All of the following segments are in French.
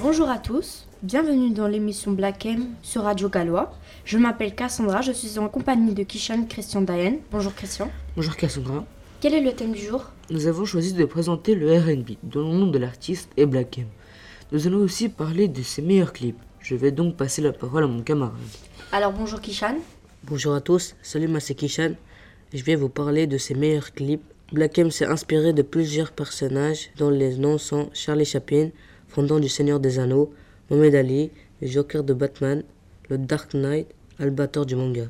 Bonjour à tous, bienvenue dans l'émission Black M sur Radio Gallois. Je m'appelle Cassandra, je suis en compagnie de Kishan Christian Dayen. Bonjour Christian. Bonjour Cassandra. Quel est le thème du jour? Nous avons choisi de présenter le RB, dont le nom de l'artiste est Black M. Nous allons aussi parler de ses meilleurs clips. Je vais donc passer la parole à mon camarade. Alors bonjour Kishan. Bonjour à tous, salut moi c'est Kishan. Je vais vous parler de ses meilleurs clips. Black M s'est inspiré de plusieurs personnages dont les noms sont Charlie Chaplin, fondant du Seigneur des Anneaux, Mohamed Ali, le Joker de Batman, le Dark Knight, Albator du manga.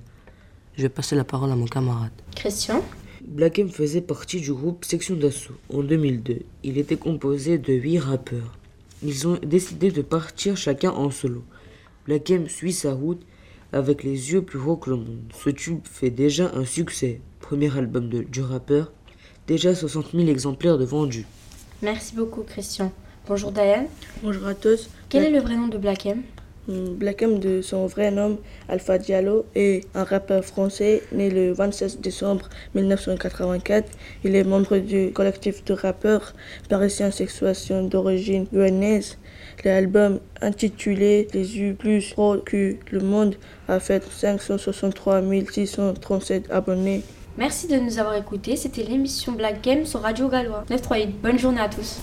Je vais passer la parole à mon camarade. Christian. Black M faisait partie du groupe Section d'Assaut en 2002. Il était composé de 8 rappeurs. Ils ont décidé de partir chacun en solo. Black M suit sa route avec les yeux plus gros que le monde. Ce tube fait déjà un succès. Premier album de, du rappeur, déjà 60 000 exemplaires de vendus. Merci beaucoup Christian. Bonjour Diane. Bonjour à tous. Quel est le vrai nom de Black M? Hmm, Black M de son vrai nom, Alpha Diallo, est un rappeur français né le 27 décembre 1984. Il est membre du collectif de rappeurs parisien Sexuation d'origine guyanaise. L'album intitulé Les U plus pro que le monde a fait 563 637 abonnés. Merci de nous avoir écoutés. C'était l'émission Black Game sur Radio Gallois. 938. Bonne journée à tous.